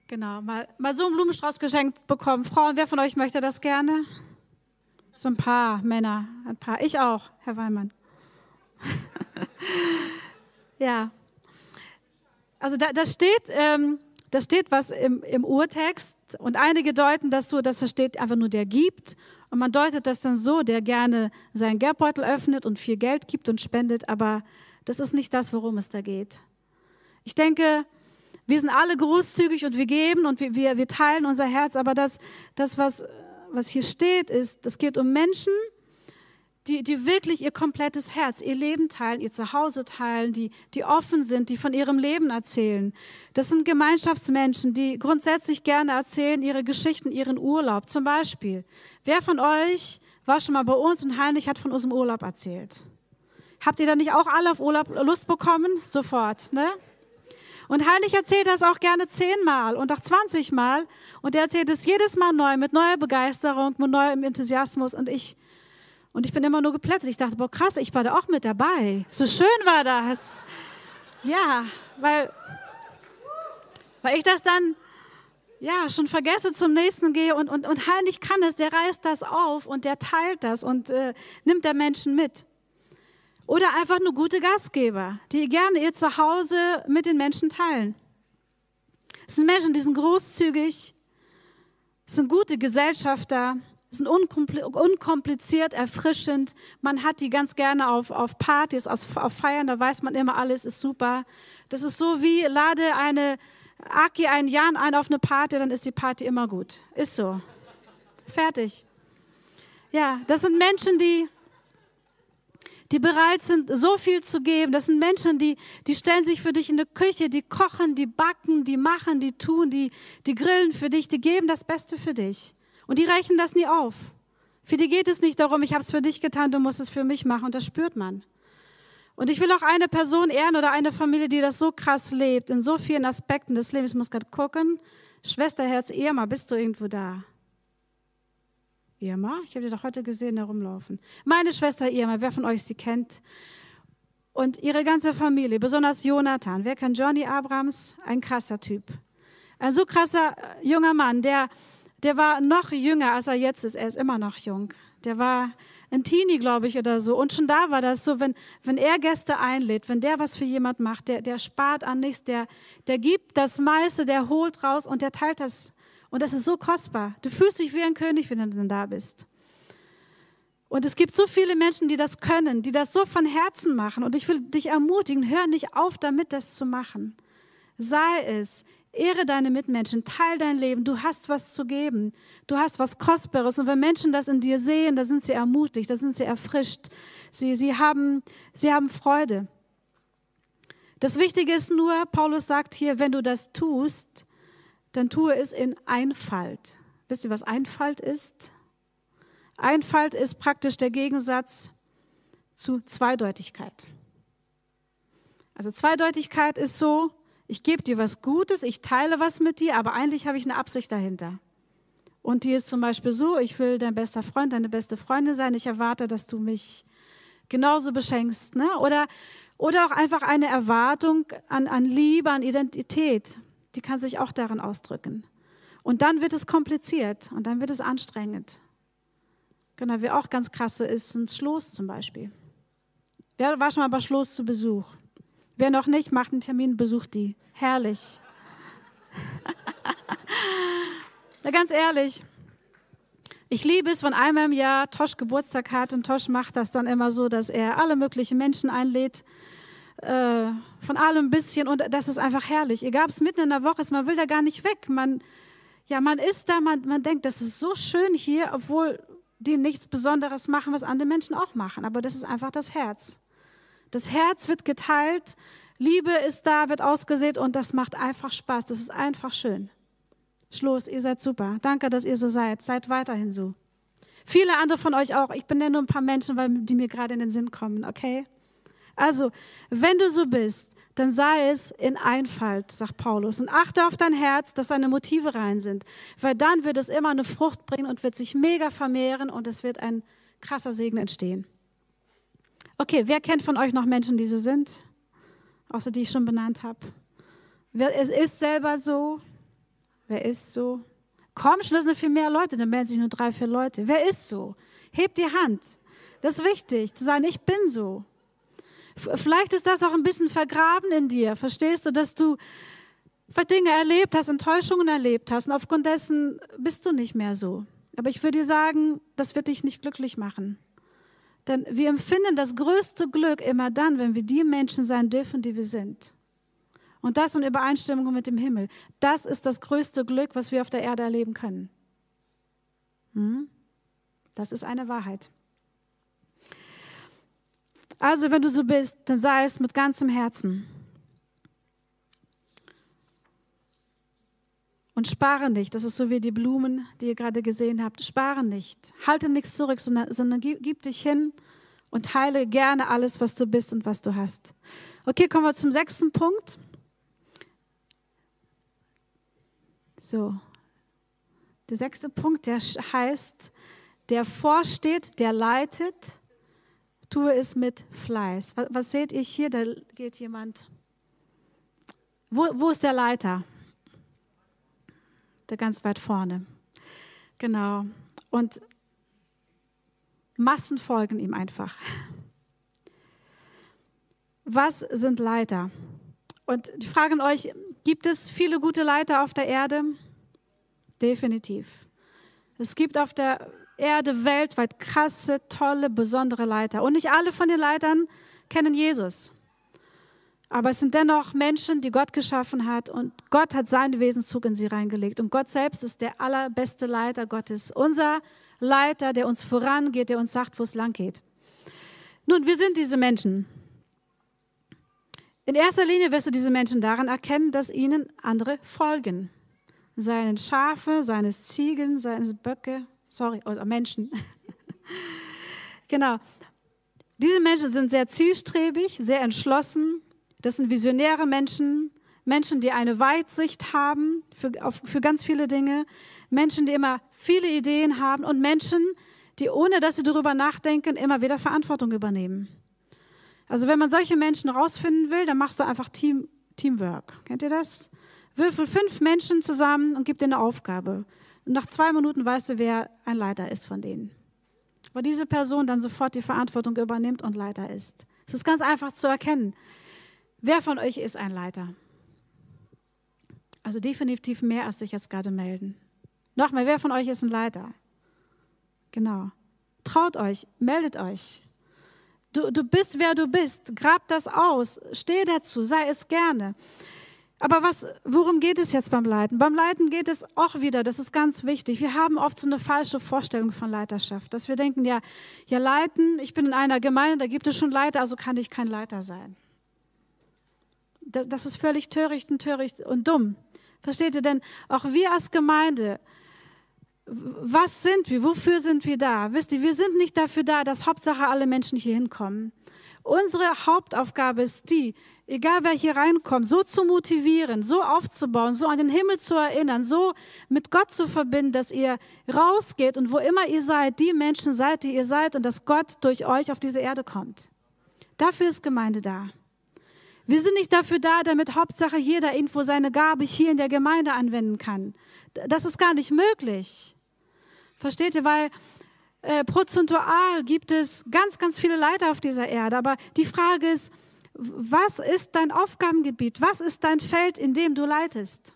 Genau, mal, mal so einen Blumenstrauß geschenkt bekommen. Frauen, wer von euch möchte das gerne? So ein paar Männer, ein paar. Ich auch, Herr Weimann. ja. Also da, da steht, ähm, da steht was im, im Urtext und einige deuten das so, dass da steht einfach nur der gibt. Und man deutet das dann so, der gerne seinen Geldbeutel öffnet und viel Geld gibt und spendet, aber das ist nicht das, worum es da geht. Ich denke, wir sind alle großzügig und wir geben und wir, wir, wir teilen unser Herz, aber das, das was, was hier steht, ist, es geht um Menschen, die, die wirklich ihr komplettes Herz, ihr Leben teilen, ihr Zuhause teilen, die, die offen sind, die von ihrem Leben erzählen. Das sind Gemeinschaftsmenschen, die grundsätzlich gerne erzählen ihre Geschichten, ihren Urlaub. Zum Beispiel, wer von euch war schon mal bei uns und Heinrich hat von unserem Urlaub erzählt? Habt ihr da nicht auch alle auf Urlaub Lust bekommen? Sofort, ne? Und Heinrich erzählt das auch gerne zehnmal und auch zwanzigmal. Und er erzählt es jedes Mal neu, mit neuer Begeisterung, mit neuem Enthusiasmus. Und ich, und ich bin immer nur geplättet. Ich dachte, boah, krass, ich war da auch mit dabei. So schön war das. Ja, weil, weil ich das dann ja, schon vergesse, zum nächsten gehe und, und, und Heinrich kann es, der reißt das auf und der teilt das und äh, nimmt der Menschen mit. Oder einfach nur gute Gastgeber, die gerne ihr Zuhause mit den Menschen teilen. Es sind Menschen, die sind großzügig, sind gute Gesellschafter, sind unkompliziert, erfrischend. Man hat die ganz gerne auf, auf Partys, auf Feiern, da weiß man immer, alles ist super. Das ist so wie, lade eine Aki einen Jan ein auf eine Party, dann ist die Party immer gut. Ist so. Fertig. Ja, das sind Menschen, die die bereit sind, so viel zu geben. Das sind Menschen, die, die stellen sich für dich in die Küche, die kochen, die backen, die machen, die tun, die, die grillen für dich, die geben das Beste für dich. Und die reichen das nie auf. Für die geht es nicht darum, ich habe es für dich getan, du musst es für mich machen. Und das spürt man. Und ich will auch eine Person ehren oder eine Familie, die das so krass lebt, in so vielen Aspekten des Lebens. Ich muss gerade gucken. Schwesterherz Irma, bist du irgendwo da? Irma, ich habe die doch heute gesehen herumlaufen. Meine Schwester Irma, wer von euch sie kennt? Und ihre ganze Familie, besonders Jonathan. Wer kennt Johnny Abrams? Ein krasser Typ. Ein so krasser äh, junger Mann, der, der war noch jünger, als er jetzt ist. Er ist immer noch jung. Der war ein Teenie, glaube ich, oder so. Und schon da war das so, wenn, wenn er Gäste einlädt, wenn der was für jemand macht, der, der spart an nichts, der, der gibt das meiste, der holt raus und der teilt das und das ist so kostbar. Du fühlst dich wie ein König, wenn du dann da bist. Und es gibt so viele Menschen, die das können, die das so von Herzen machen. Und ich will dich ermutigen, hör nicht auf damit, das zu machen. Sei es, ehre deine Mitmenschen, teil dein Leben. Du hast was zu geben. Du hast was Kostbares. Und wenn Menschen das in dir sehen, da sind sie ermutigt, da sind sie erfrischt. Sie, sie, haben, sie haben Freude. Das Wichtige ist nur, Paulus sagt hier, wenn du das tust, dann tue es in Einfalt. Wisst ihr, was Einfalt ist? Einfalt ist praktisch der Gegensatz zu Zweideutigkeit. Also Zweideutigkeit ist so, ich gebe dir was Gutes, ich teile was mit dir, aber eigentlich habe ich eine Absicht dahinter. Und die ist zum Beispiel so, ich will dein bester Freund, deine beste Freundin sein, ich erwarte, dass du mich genauso beschenkst. Ne? Oder, oder auch einfach eine Erwartung an, an Liebe, an Identität die kann sich auch darin ausdrücken. Und dann wird es kompliziert und dann wird es anstrengend. Genau, wie auch ganz krass so ist, ein Schloss zum Beispiel. Wer war schon mal bei Schloss zu Besuch? Wer noch nicht, macht einen Termin, besucht die. Herrlich. Na, ganz ehrlich, ich liebe es, wenn einmal im Jahr Tosch Geburtstag hat und Tosch macht das dann immer so, dass er alle möglichen Menschen einlädt äh, von allem ein bisschen und das ist einfach herrlich. Egal, ob es mitten in der Woche ist, man will da gar nicht weg. Man, ja, man ist da, man, man denkt, das ist so schön hier, obwohl die nichts Besonderes machen, was andere Menschen auch machen. Aber das ist einfach das Herz. Das Herz wird geteilt, Liebe ist da, wird ausgesät und das macht einfach Spaß. Das ist einfach schön. Schluss, ihr seid super. Danke, dass ihr so seid. Seid weiterhin so. Viele andere von euch auch. Ich benenne nur ein paar Menschen, weil die mir gerade in den Sinn kommen, okay? Also, wenn du so bist, dann sei es in Einfalt, sagt Paulus. Und achte auf dein Herz, dass deine Motive rein sind. Weil dann wird es immer eine Frucht bringen und wird sich mega vermehren und es wird ein krasser Segen entstehen. Okay, wer kennt von euch noch Menschen, die so sind? Außer die ich schon benannt habe. Es ist selber so. Wer ist so? Komm schon, das viel mehr Leute, dann melden sich nur drei, vier Leute. Wer ist so? Heb die Hand. Das ist wichtig, zu sagen, ich bin so. Vielleicht ist das auch ein bisschen vergraben in dir. Verstehst du, dass du Dinge erlebt hast, Enttäuschungen erlebt hast und aufgrund dessen bist du nicht mehr so. Aber ich würde dir sagen, das wird dich nicht glücklich machen. Denn wir empfinden das größte Glück immer dann, wenn wir die Menschen sein dürfen, die wir sind. Und das in Übereinstimmung mit dem Himmel. Das ist das größte Glück, was wir auf der Erde erleben können. Hm? Das ist eine Wahrheit. Also, wenn du so bist, dann sei es mit ganzem Herzen. Und spare nicht, das ist so wie die Blumen, die ihr gerade gesehen habt. Spare nicht. Halte nichts zurück, sondern, sondern gib, gib dich hin und teile gerne alles, was du bist und was du hast. Okay, kommen wir zum sechsten Punkt. So, der sechste Punkt, der heißt, der vorsteht, der leitet, tue es mit Fleiß. Was, was seht ihr hier? Da geht jemand. Wo, wo ist der Leiter? Der ganz weit vorne. Genau. Und Massen folgen ihm einfach. Was sind Leiter? Und die Frage an euch, gibt es viele gute Leiter auf der Erde? Definitiv. Es gibt auf der Erde weltweit krasse, tolle, besondere Leiter. Und nicht alle von den Leitern kennen Jesus. Aber es sind dennoch Menschen, die Gott geschaffen hat und Gott hat seinen Wesenszug in sie reingelegt. Und Gott selbst ist der allerbeste Leiter Gottes. Unser Leiter, der uns vorangeht, der uns sagt, wo es lang geht. Nun, wir sind diese Menschen. In erster Linie wirst du diese Menschen daran erkennen, dass ihnen andere folgen. Seinen Schafe, seines Ziegen, seines Böcke, sorry, oder Menschen. genau. Diese Menschen sind sehr zielstrebig, sehr entschlossen, das sind visionäre Menschen, Menschen, die eine Weitsicht haben für, auf, für ganz viele Dinge, Menschen, die immer viele Ideen haben und Menschen, die ohne dass sie darüber nachdenken, immer wieder Verantwortung übernehmen. Also wenn man solche Menschen rausfinden will, dann machst du einfach Team, Teamwork. Kennt ihr das? Würfel fünf Menschen zusammen und gib denen eine Aufgabe. Und nach zwei Minuten weißt du, wer ein Leiter ist von denen. Weil diese Person dann sofort die Verantwortung übernimmt und Leiter ist. Es ist ganz einfach zu erkennen. Wer von euch ist ein Leiter? Also definitiv mehr, als sich jetzt gerade melden. Nochmal, wer von euch ist ein Leiter? Genau. Traut euch, meldet euch. Du, du bist, wer du bist. Grab das aus. Steh dazu, sei es gerne. Aber was, worum geht es jetzt beim Leiten? Beim Leiten geht es auch wieder, das ist ganz wichtig. Wir haben oft so eine falsche Vorstellung von Leiterschaft, dass wir denken, ja, ja, leiten, ich bin in einer Gemeinde, da gibt es schon Leiter, also kann ich kein Leiter sein das ist völlig töricht und töricht und dumm. Versteht ihr denn? Auch wir als Gemeinde, was sind wir? Wofür sind wir da? Wisst ihr, wir sind nicht dafür da, dass Hauptsache alle Menschen hier hinkommen. Unsere Hauptaufgabe ist die, egal wer hier reinkommt, so zu motivieren, so aufzubauen, so an den Himmel zu erinnern, so mit Gott zu verbinden, dass ihr rausgeht und wo immer ihr seid, die Menschen seid, die ihr seid und dass Gott durch euch auf diese Erde kommt. Dafür ist Gemeinde da. Wir sind nicht dafür da, damit Hauptsache jeder irgendwo seine Gabe hier in der Gemeinde anwenden kann. Das ist gar nicht möglich. Versteht ihr? Weil äh, prozentual gibt es ganz, ganz viele Leiter auf dieser Erde. Aber die Frage ist, was ist dein Aufgabengebiet? Was ist dein Feld, in dem du leitest?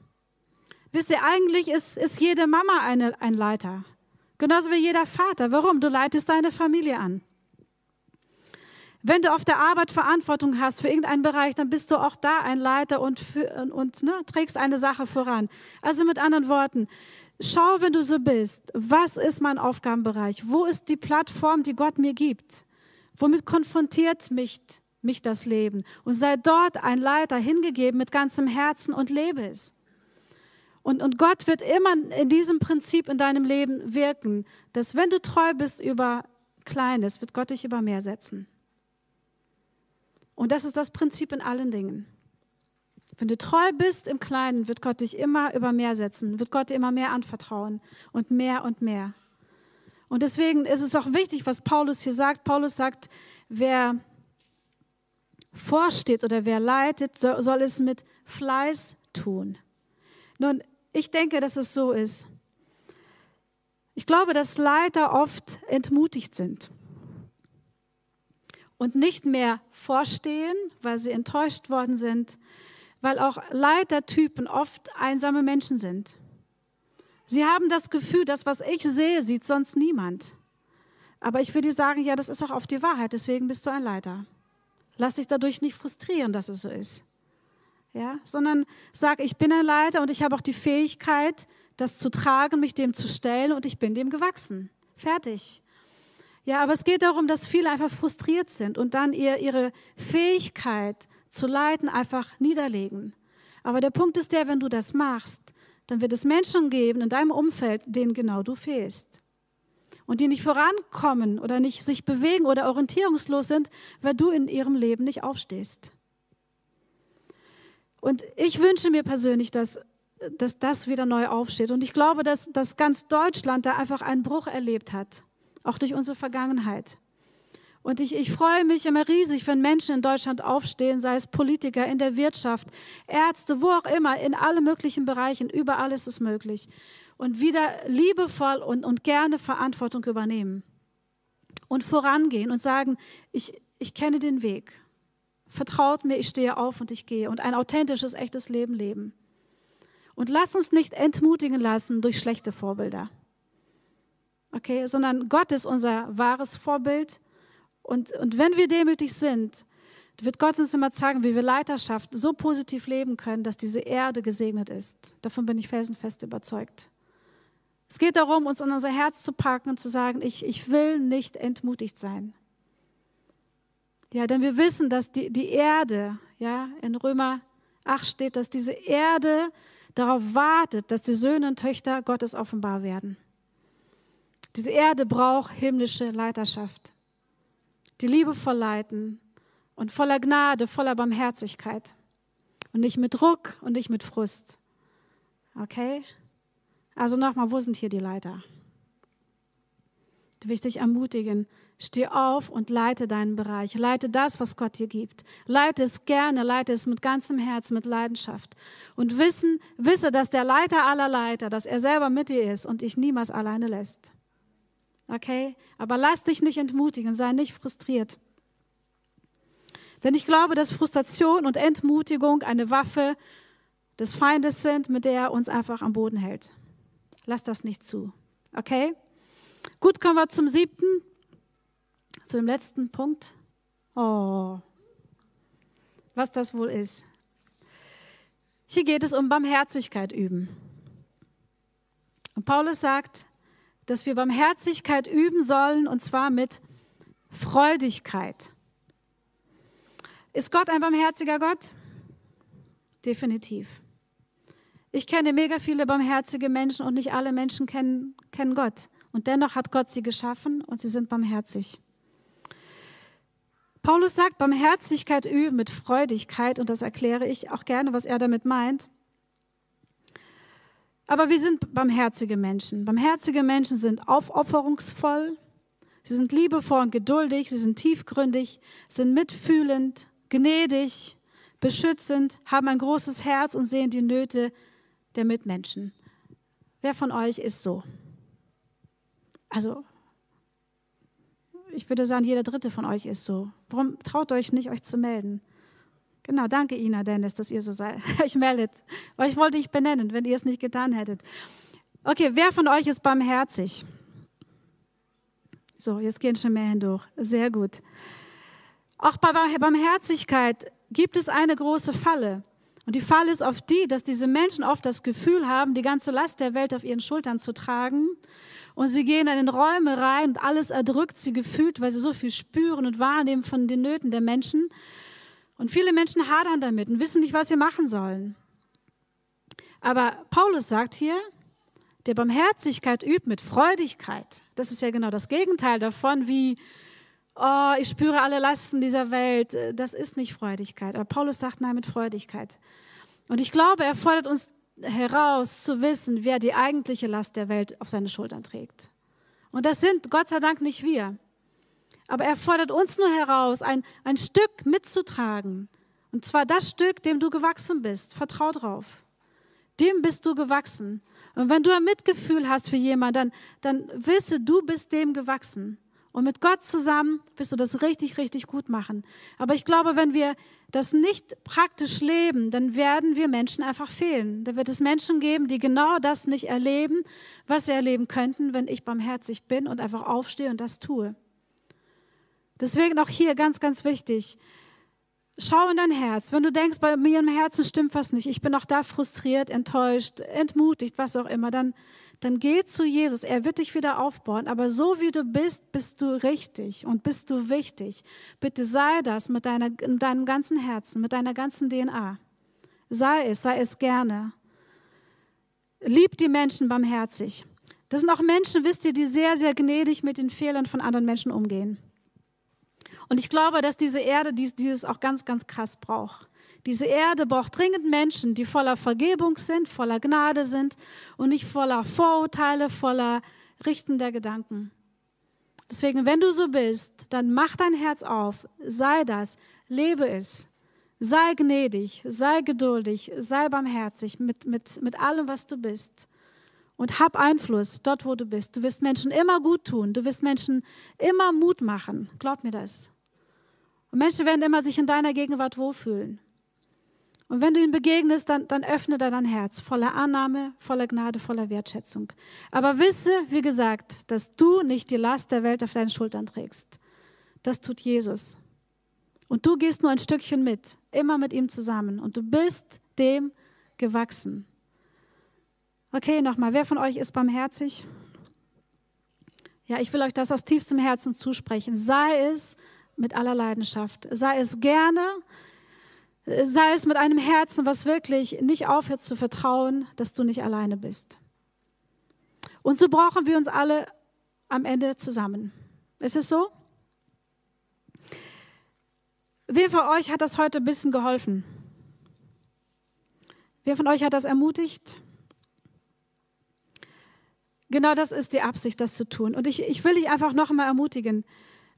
Wisst ihr, eigentlich ist, ist jede Mama eine, ein Leiter. Genauso wie jeder Vater. Warum? Du leitest deine Familie an. Wenn du auf der Arbeit Verantwortung hast für irgendeinen Bereich, dann bist du auch da ein Leiter und, für, und, ne, trägst eine Sache voran. Also mit anderen Worten, schau, wenn du so bist, was ist mein Aufgabenbereich? Wo ist die Plattform, die Gott mir gibt? Womit konfrontiert mich, mich das Leben? Und sei dort ein Leiter hingegeben mit ganzem Herzen und lebe es. Und, und Gott wird immer in diesem Prinzip in deinem Leben wirken, dass wenn du treu bist über Kleines, wird Gott dich über mehr setzen. Und das ist das Prinzip in allen Dingen. Wenn du treu bist im Kleinen, wird Gott dich immer über mehr setzen, wird Gott dir immer mehr anvertrauen und mehr und mehr. Und deswegen ist es auch wichtig, was Paulus hier sagt. Paulus sagt, wer vorsteht oder wer leitet, soll es mit Fleiß tun. Nun, Ich denke, dass es so ist. Ich glaube, dass Leiter oft entmutigt sind und nicht mehr vorstehen, weil sie enttäuscht worden sind, weil auch Leitertypen oft einsame Menschen sind. Sie haben das Gefühl, das, was ich sehe, sieht sonst niemand. Aber ich würde sagen, ja, das ist auch auf die Wahrheit, deswegen bist du ein Leiter. Lass dich dadurch nicht frustrieren, dass es so ist. Ja, sondern sag, ich bin ein Leiter und ich habe auch die Fähigkeit, das zu tragen, mich dem zu stellen und ich bin dem gewachsen. Fertig. Ja, aber es geht darum, dass viele einfach frustriert sind und dann ihr, ihre Fähigkeit zu leiten einfach niederlegen. Aber der Punkt ist der, wenn du das machst, dann wird es Menschen geben in deinem Umfeld, denen genau du fehlst. Und die nicht vorankommen oder nicht sich bewegen oder orientierungslos sind, weil du in ihrem Leben nicht aufstehst. Und ich wünsche mir persönlich, dass, dass das wieder neu aufsteht. Und ich glaube, dass, dass ganz Deutschland da einfach einen Bruch erlebt hat, auch durch unsere Vergangenheit. Und ich, ich freue mich immer riesig, wenn Menschen in Deutschland aufstehen, sei es Politiker in der Wirtschaft, Ärzte, wo auch immer, in allen möglichen Bereichen, überall ist es möglich. Und wieder liebevoll und, und gerne Verantwortung übernehmen. Und vorangehen und sagen, ich, ich kenne den Weg. Vertraut mir, ich stehe auf und ich gehe. Und ein authentisches, echtes Leben leben. Und lass uns nicht entmutigen lassen durch schlechte Vorbilder. Okay, sondern Gott ist unser wahres Vorbild und, und wenn wir demütig sind, wird Gott uns immer zeigen, wie wir Leiterschaft so positiv leben können, dass diese Erde gesegnet ist. Davon bin ich felsenfest überzeugt. Es geht darum, uns in unser Herz zu packen und zu sagen, ich, ich will nicht entmutigt sein. Ja, denn wir wissen, dass die, die Erde, ja, in Römer 8 steht, dass diese Erde darauf wartet, dass die Söhne und Töchter Gottes offenbar werden. Diese Erde braucht himmlische Leiterschaft die liebevoll leiten und voller Gnade, voller Barmherzigkeit und nicht mit Druck und nicht mit Frust. Okay? Also nochmal, wo sind hier die Leiter? Ich will dich ermutigen, steh auf und leite deinen Bereich. Leite das, was Gott dir gibt. Leite es gerne, leite es mit ganzem Herz, mit Leidenschaft. Und wissen, wisse, dass der Leiter aller Leiter, dass er selber mit dir ist und dich niemals alleine lässt. Okay? Aber lass dich nicht entmutigen, sei nicht frustriert. Denn ich glaube, dass Frustration und Entmutigung eine Waffe des Feindes sind, mit der er uns einfach am Boden hält. Lass das nicht zu. Okay? Gut, kommen wir zum siebten, zu dem letzten Punkt. Oh, was das wohl ist. Hier geht es um Barmherzigkeit üben. Und Paulus sagt, dass wir Barmherzigkeit üben sollen und zwar mit Freudigkeit. Ist Gott ein barmherziger Gott? Definitiv. Ich kenne mega viele barmherzige Menschen und nicht alle Menschen kennen, kennen Gott. Und dennoch hat Gott sie geschaffen und sie sind barmherzig. Paulus sagt, Barmherzigkeit üben mit Freudigkeit und das erkläre ich auch gerne, was er damit meint. Aber wir sind barmherzige Menschen. Barmherzige Menschen sind aufopferungsvoll, sie sind liebevoll und geduldig, sie sind tiefgründig, sind mitfühlend, gnädig, beschützend, haben ein großes Herz und sehen die Nöte der Mitmenschen. Wer von euch ist so? Also, ich würde sagen, jeder dritte von euch ist so. Warum traut euch nicht, euch zu melden? Genau, danke Ina, Dennis, dass ihr so seid. euch meldet. Euch wollte ich benennen, wenn ihr es nicht getan hättet. Okay, wer von euch ist barmherzig? So, jetzt gehen schon mehr hindurch. Sehr gut. Auch bei Barmherzigkeit gibt es eine große Falle. Und die Falle ist oft die, dass diese Menschen oft das Gefühl haben, die ganze Last der Welt auf ihren Schultern zu tragen. Und sie gehen in Räume rein und alles erdrückt sie gefühlt, weil sie so viel spüren und wahrnehmen von den Nöten der Menschen. Und viele Menschen hadern damit und wissen nicht, was sie machen sollen. Aber Paulus sagt hier, der Barmherzigkeit übt mit Freudigkeit. Das ist ja genau das Gegenteil davon, wie, oh, ich spüre alle Lasten dieser Welt. Das ist nicht Freudigkeit. Aber Paulus sagt, nein, mit Freudigkeit. Und ich glaube, er fordert uns heraus zu wissen, wer die eigentliche Last der Welt auf seine Schultern trägt. Und das sind Gott sei Dank nicht wir. Aber er fordert uns nur heraus, ein, ein Stück mitzutragen. Und zwar das Stück, dem du gewachsen bist. Vertrau drauf. dem bist du gewachsen. Und wenn du ein Mitgefühl hast für jemanden, dann, dann wisse, du bist dem gewachsen. Und mit Gott zusammen wirst du das richtig, richtig gut machen. Aber ich glaube, wenn wir das nicht praktisch leben, dann werden wir Menschen einfach fehlen. Da wird es Menschen geben, die genau das nicht erleben, was sie erleben könnten, wenn ich barmherzig bin und einfach aufstehe und das tue. Deswegen auch hier ganz, ganz wichtig. Schau in dein Herz. Wenn du denkst, bei mir im Herzen stimmt was nicht, ich bin auch da frustriert, enttäuscht, entmutigt, was auch immer, dann, dann geh zu Jesus. Er wird dich wieder aufbauen. Aber so wie du bist, bist du richtig und bist du wichtig. Bitte sei das mit, deiner, mit deinem ganzen Herzen, mit deiner ganzen DNA. Sei es, sei es gerne. Lieb die Menschen barmherzig. Das sind auch Menschen, wisst ihr, die sehr, sehr gnädig mit den Fehlern von anderen Menschen umgehen. Und ich glaube, dass diese Erde dieses auch ganz, ganz krass braucht. Diese Erde braucht dringend Menschen, die voller Vergebung sind, voller Gnade sind und nicht voller Vorurteile, voller richtender Gedanken. Deswegen, wenn du so bist, dann mach dein Herz auf, sei das, lebe es, sei gnädig, sei geduldig, sei barmherzig mit, mit, mit allem, was du bist. Und hab Einfluss dort, wo du bist. Du wirst Menschen immer gut tun, du wirst Menschen immer Mut machen. Glaub mir das. Und Menschen werden immer sich in deiner Gegenwart wohlfühlen. Und wenn du ihm begegnest, dann, dann öffne dein Herz voller Annahme, voller Gnade, voller Wertschätzung. Aber wisse, wie gesagt, dass du nicht die Last der Welt auf deinen Schultern trägst. Das tut Jesus. Und du gehst nur ein Stückchen mit, immer mit ihm zusammen. Und du bist dem gewachsen. Okay, nochmal, wer von euch ist barmherzig? Ja, ich will euch das aus tiefstem Herzen zusprechen. Sei es mit aller Leidenschaft. Sei es gerne, sei es mit einem Herzen, was wirklich nicht aufhört zu vertrauen, dass du nicht alleine bist. Und so brauchen wir uns alle am Ende zusammen. Ist es so? Wer von euch hat das heute ein bisschen geholfen? Wer von euch hat das ermutigt? Genau das ist die Absicht, das zu tun. Und ich, ich will dich einfach noch einmal ermutigen.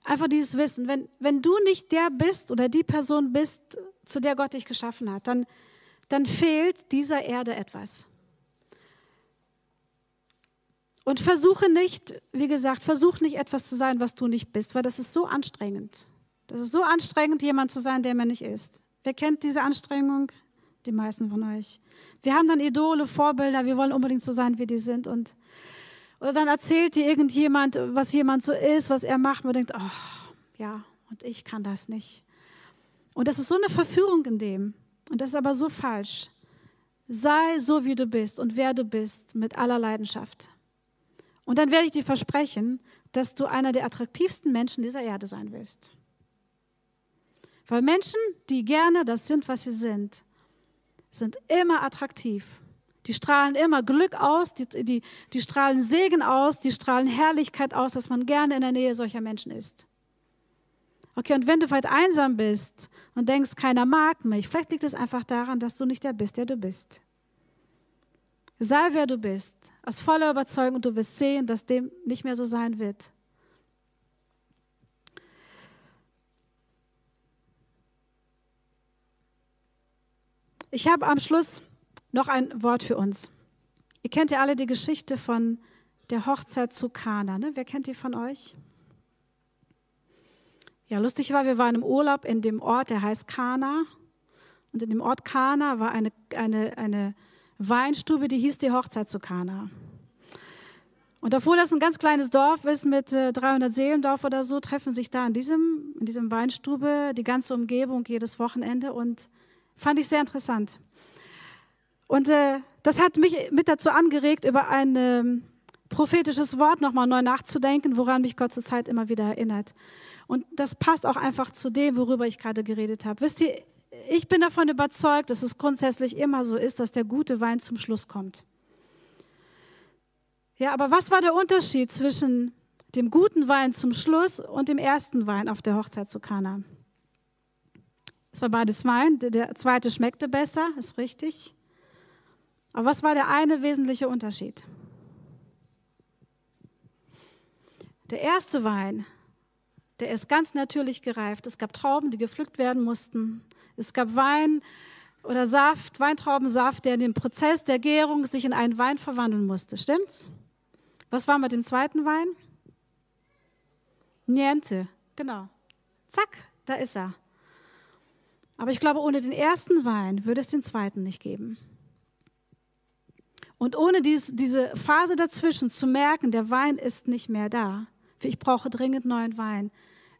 Einfach dieses Wissen, wenn, wenn du nicht der bist oder die Person bist, zu der Gott dich geschaffen hat, dann, dann fehlt dieser Erde etwas. Und versuche nicht, wie gesagt, versuch nicht etwas zu sein, was du nicht bist, weil das ist so anstrengend. Das ist so anstrengend, jemand zu sein, der man nicht ist. Wer kennt diese Anstrengung? Die meisten von euch. Wir haben dann Idole, Vorbilder, wir wollen unbedingt so sein, wie die sind. Und oder dann erzählt dir irgendjemand, was jemand so ist, was er macht. Man denkt, oh, ja, und ich kann das nicht. Und das ist so eine Verführung in dem. Und das ist aber so falsch. Sei so, wie du bist und wer du bist, mit aller Leidenschaft. Und dann werde ich dir versprechen, dass du einer der attraktivsten Menschen dieser Erde sein wirst. Weil Menschen, die gerne das sind, was sie sind, sind immer attraktiv. Die strahlen immer Glück aus, die, die, die strahlen Segen aus, die strahlen Herrlichkeit aus, dass man gerne in der Nähe solcher Menschen ist. Okay, und wenn du vielleicht einsam bist und denkst, keiner mag mich, vielleicht liegt es einfach daran, dass du nicht der bist, der du bist. Sei wer du bist, aus voller Überzeugung, du wirst sehen, dass dem nicht mehr so sein wird. Ich habe am Schluss noch ein Wort für uns. Ihr kennt ja alle die Geschichte von der Hochzeit zu Kana. Ne? Wer kennt die von euch? Ja, lustig war, wir waren im Urlaub in dem Ort, der heißt Kana. Und in dem Ort Kana war eine, eine, eine Weinstube, die hieß die Hochzeit zu Kana. Und obwohl das ein ganz kleines Dorf ist mit 300 äh, Seelendorf oder so, treffen sich da in diesem, in diesem Weinstube die ganze Umgebung jedes Wochenende und fand ich sehr interessant. Und äh, das hat mich mit dazu angeregt, über ein äh, prophetisches Wort nochmal neu nachzudenken, woran mich Gott zur Zeit immer wieder erinnert. Und das passt auch einfach zu dem, worüber ich gerade geredet habe. Wisst ihr, ich bin davon überzeugt, dass es grundsätzlich immer so ist, dass der gute Wein zum Schluss kommt. Ja, aber was war der Unterschied zwischen dem guten Wein zum Schluss und dem ersten Wein auf der Hochzeit zu Kana? Es war beides Wein. Der zweite schmeckte besser, ist richtig. Aber was war der eine wesentliche Unterschied? Der erste Wein, der ist ganz natürlich gereift. Es gab Trauben, die gepflückt werden mussten. Es gab Wein, oder Saft, Weintraubensaft, der in dem Prozess der Gärung sich in einen Wein verwandeln musste. Stimmt's? Was war mit dem zweiten Wein? Niente, genau. Zack, da ist er. Aber ich glaube, ohne den ersten Wein würde es den zweiten nicht geben. Und ohne dies, diese Phase dazwischen zu merken, der Wein ist nicht mehr da, ich brauche dringend neuen Wein,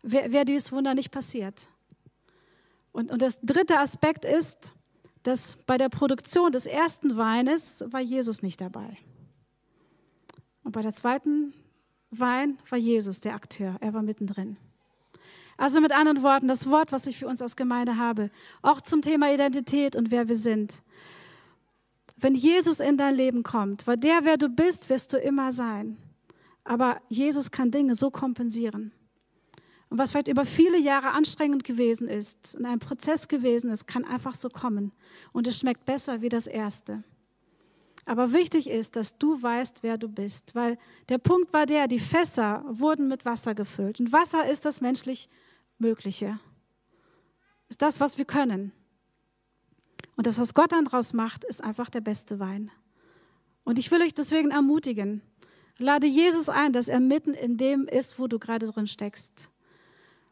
wäre wär dieses Wunder nicht passiert. Und, und das dritte Aspekt ist, dass bei der Produktion des ersten Weines war Jesus nicht dabei. Und bei der zweiten Wein war Jesus der Akteur, er war mittendrin. Also mit anderen Worten, das Wort, was ich für uns als Gemeinde habe, auch zum Thema Identität und wer wir sind. Wenn Jesus in dein Leben kommt, weil der, wer du bist, wirst du immer sein. Aber Jesus kann Dinge so kompensieren. Und was vielleicht über viele Jahre anstrengend gewesen ist und ein Prozess gewesen ist, kann einfach so kommen. Und es schmeckt besser wie das erste. Aber wichtig ist, dass du weißt, wer du bist, weil der Punkt war der, die Fässer wurden mit Wasser gefüllt. Und Wasser ist das menschlich Mögliche. Ist das, was wir können. Und das, was Gott dann draus macht, ist einfach der beste Wein. Und ich will euch deswegen ermutigen, lade Jesus ein, dass er mitten in dem ist, wo du gerade drin steckst.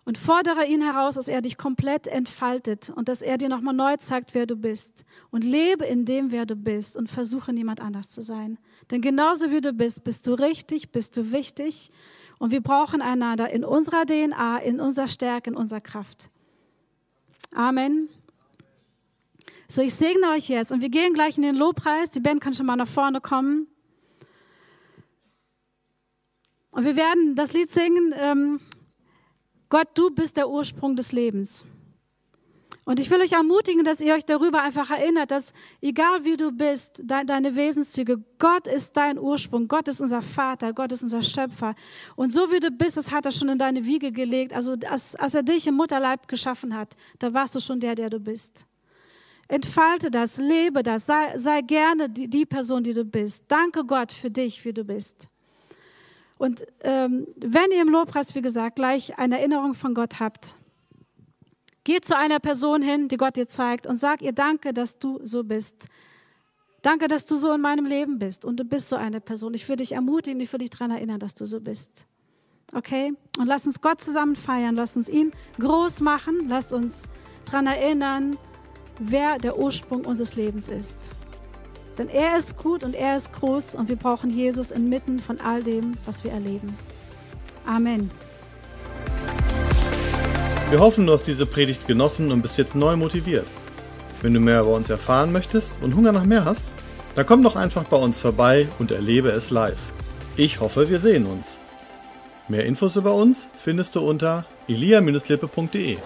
Und fordere ihn heraus, dass er dich komplett entfaltet und dass er dir nochmal neu zeigt, wer du bist. Und lebe in dem, wer du bist und versuche niemand anders zu sein. Denn genauso wie du bist, bist du richtig, bist du wichtig und wir brauchen einander in unserer DNA, in unserer Stärke, in unserer Kraft. Amen. So, ich segne euch jetzt und wir gehen gleich in den Lobpreis. Die Band kann schon mal nach vorne kommen. Und wir werden das Lied singen, ähm, Gott, du bist der Ursprung des Lebens. Und ich will euch ermutigen, dass ihr euch darüber einfach erinnert, dass egal wie du bist, de deine Wesenszüge, Gott ist dein Ursprung, Gott ist unser Vater, Gott ist unser Schöpfer. Und so wie du bist, das hat er schon in deine Wiege gelegt. Also als, als er dich im Mutterleib geschaffen hat, da warst du schon der, der du bist. Entfalte das, lebe das, sei, sei gerne die, die Person, die du bist. Danke Gott für dich, wie du bist. Und ähm, wenn ihr im Lobpreis, wie gesagt, gleich eine Erinnerung von Gott habt, Geh zu einer Person hin, die Gott dir zeigt und sag ihr Danke, dass du so bist. Danke, dass du so in meinem Leben bist und du bist so eine Person. Ich würde dich ermutigen, ich würde dich daran erinnern, dass du so bist. Okay? Und lass uns Gott zusammen feiern, lass uns ihn groß machen, lass uns daran erinnern, wer der Ursprung unseres Lebens ist. Denn er ist gut und er ist groß und wir brauchen Jesus inmitten von all dem, was wir erleben. Amen. Wir hoffen, du hast diese Predigt genossen und bist jetzt neu motiviert. Wenn du mehr über uns erfahren möchtest und Hunger nach mehr hast, dann komm doch einfach bei uns vorbei und erlebe es live. Ich hoffe, wir sehen uns. Mehr Infos über uns findest du unter elia-lippe.de.